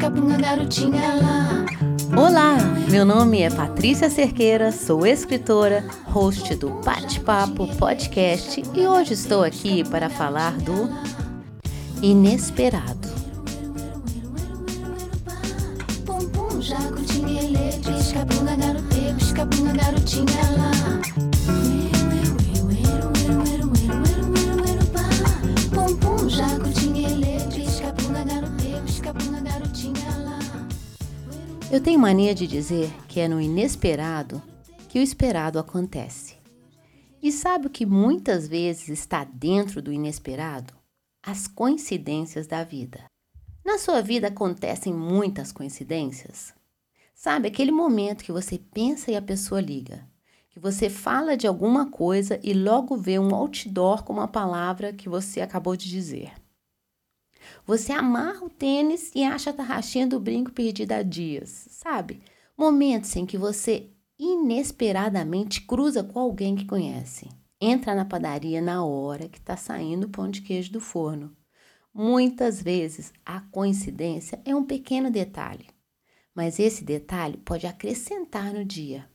Pisca-punga, garotinha lá. Olá, meu nome é Patrícia Cerqueira, sou escritora, host do Bate-Papo Podcast e hoje estou aqui para falar do inesperado. Garote, pisca-punga, garotinha lá. Eu tenho mania de dizer que é no inesperado que o esperado acontece. E sabe o que muitas vezes está dentro do inesperado? As coincidências da vida. Na sua vida acontecem muitas coincidências. Sabe aquele momento que você pensa e a pessoa liga, que você fala de alguma coisa e logo vê um outdoor com uma palavra que você acabou de dizer. Você amarra o tênis e acha a tarraxinha do brinco perdida há dias, sabe? Momentos em que você inesperadamente cruza com alguém que conhece. Entra na padaria na hora que está saindo o pão de queijo do forno. Muitas vezes a coincidência é um pequeno detalhe, mas esse detalhe pode acrescentar no dia.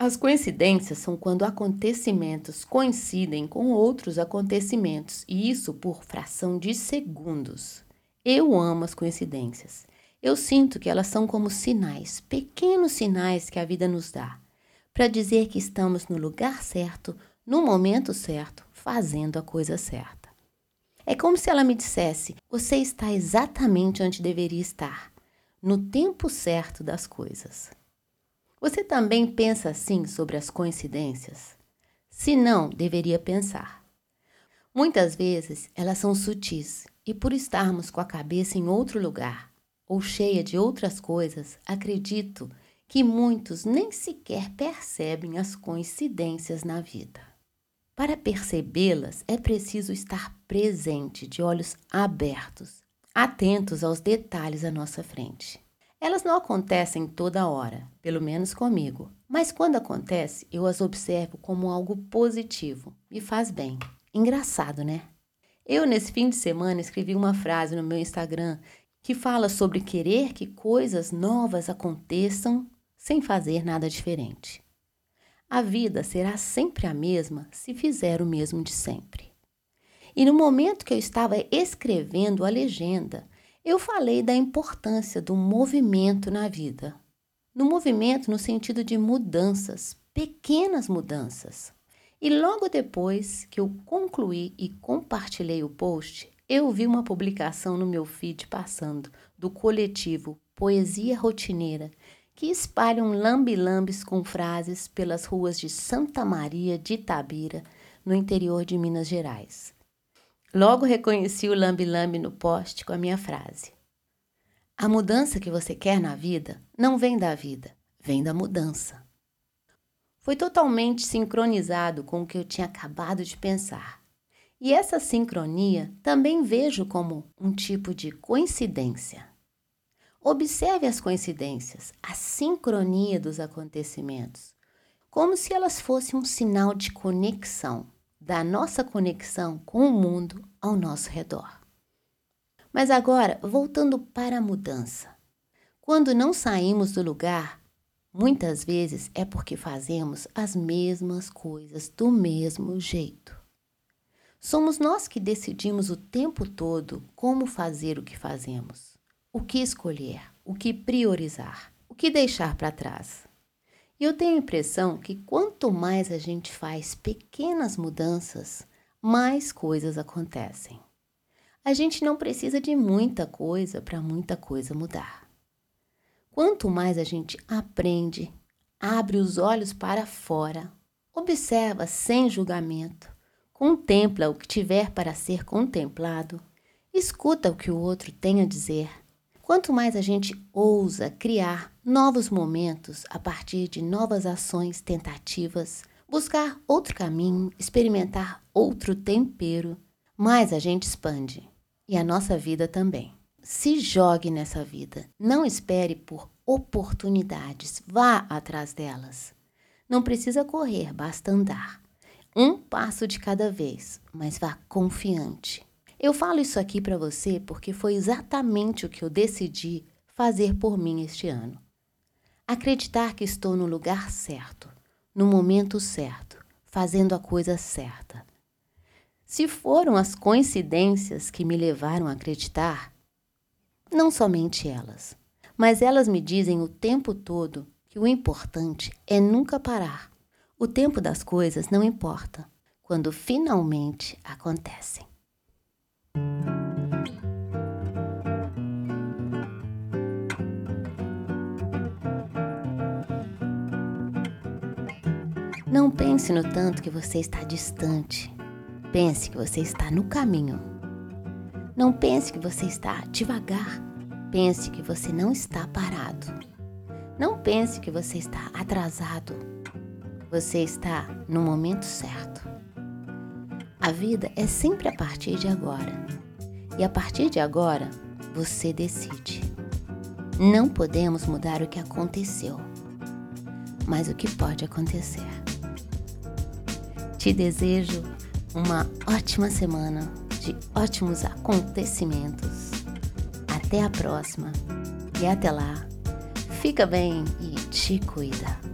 As coincidências são quando acontecimentos coincidem com outros acontecimentos, e isso por fração de segundos. Eu amo as coincidências. Eu sinto que elas são como sinais, pequenos sinais que a vida nos dá, para dizer que estamos no lugar certo, no momento certo, fazendo a coisa certa. É como se ela me dissesse: você está exatamente onde deveria estar, no tempo certo das coisas. Você também pensa assim sobre as coincidências? Se não, deveria pensar. Muitas vezes elas são sutis e, por estarmos com a cabeça em outro lugar ou cheia de outras coisas, acredito que muitos nem sequer percebem as coincidências na vida. Para percebê-las, é preciso estar presente, de olhos abertos, atentos aos detalhes à nossa frente. Elas não acontecem toda hora, pelo menos comigo, mas quando acontece, eu as observo como algo positivo, me faz bem. Engraçado, né? Eu, nesse fim de semana, escrevi uma frase no meu Instagram que fala sobre querer que coisas novas aconteçam sem fazer nada diferente. A vida será sempre a mesma se fizer o mesmo de sempre. E no momento que eu estava escrevendo a legenda, eu falei da importância do movimento na vida. No movimento, no sentido de mudanças, pequenas mudanças. E logo depois que eu concluí e compartilhei o post, eu vi uma publicação no meu feed passando do coletivo Poesia Rotineira, que espalham lambe-lambes com frases pelas ruas de Santa Maria de Itabira, no interior de Minas Gerais. Logo reconheci o lambe-lambe no poste com a minha frase. A mudança que você quer na vida não vem da vida, vem da mudança. Foi totalmente sincronizado com o que eu tinha acabado de pensar. E essa sincronia também vejo como um tipo de coincidência. Observe as coincidências, a sincronia dos acontecimentos, como se elas fossem um sinal de conexão, da nossa conexão com o mundo ao nosso redor. Mas agora, voltando para a mudança. Quando não saímos do lugar, muitas vezes é porque fazemos as mesmas coisas do mesmo jeito. Somos nós que decidimos o tempo todo como fazer o que fazemos o que escolher, o que priorizar, o que deixar para trás. E eu tenho a impressão que quanto mais a gente faz pequenas mudanças, mais coisas acontecem. A gente não precisa de muita coisa para muita coisa mudar. Quanto mais a gente aprende, abre os olhos para fora, observa sem julgamento, contempla o que tiver para ser contemplado, escuta o que o outro tem a dizer Quanto mais a gente ousa criar novos momentos a partir de novas ações, tentativas, buscar outro caminho, experimentar outro tempero, mais a gente expande. E a nossa vida também. Se jogue nessa vida. Não espere por oportunidades. Vá atrás delas. Não precisa correr, basta andar. um passo de cada vez, mas vá confiante. Eu falo isso aqui para você porque foi exatamente o que eu decidi fazer por mim este ano. Acreditar que estou no lugar certo, no momento certo, fazendo a coisa certa. Se foram as coincidências que me levaram a acreditar, não somente elas, mas elas me dizem o tempo todo que o importante é nunca parar. O tempo das coisas não importa quando finalmente acontecem. Não pense no tanto que você está distante. Pense que você está no caminho. Não pense que você está devagar. Pense que você não está parado. Não pense que você está atrasado. Você está no momento certo. A vida é sempre a partir de agora. E a partir de agora, você decide. Não podemos mudar o que aconteceu, mas o que pode acontecer. Te desejo uma ótima semana de ótimos acontecimentos. Até a próxima e até lá, fica bem e te cuida.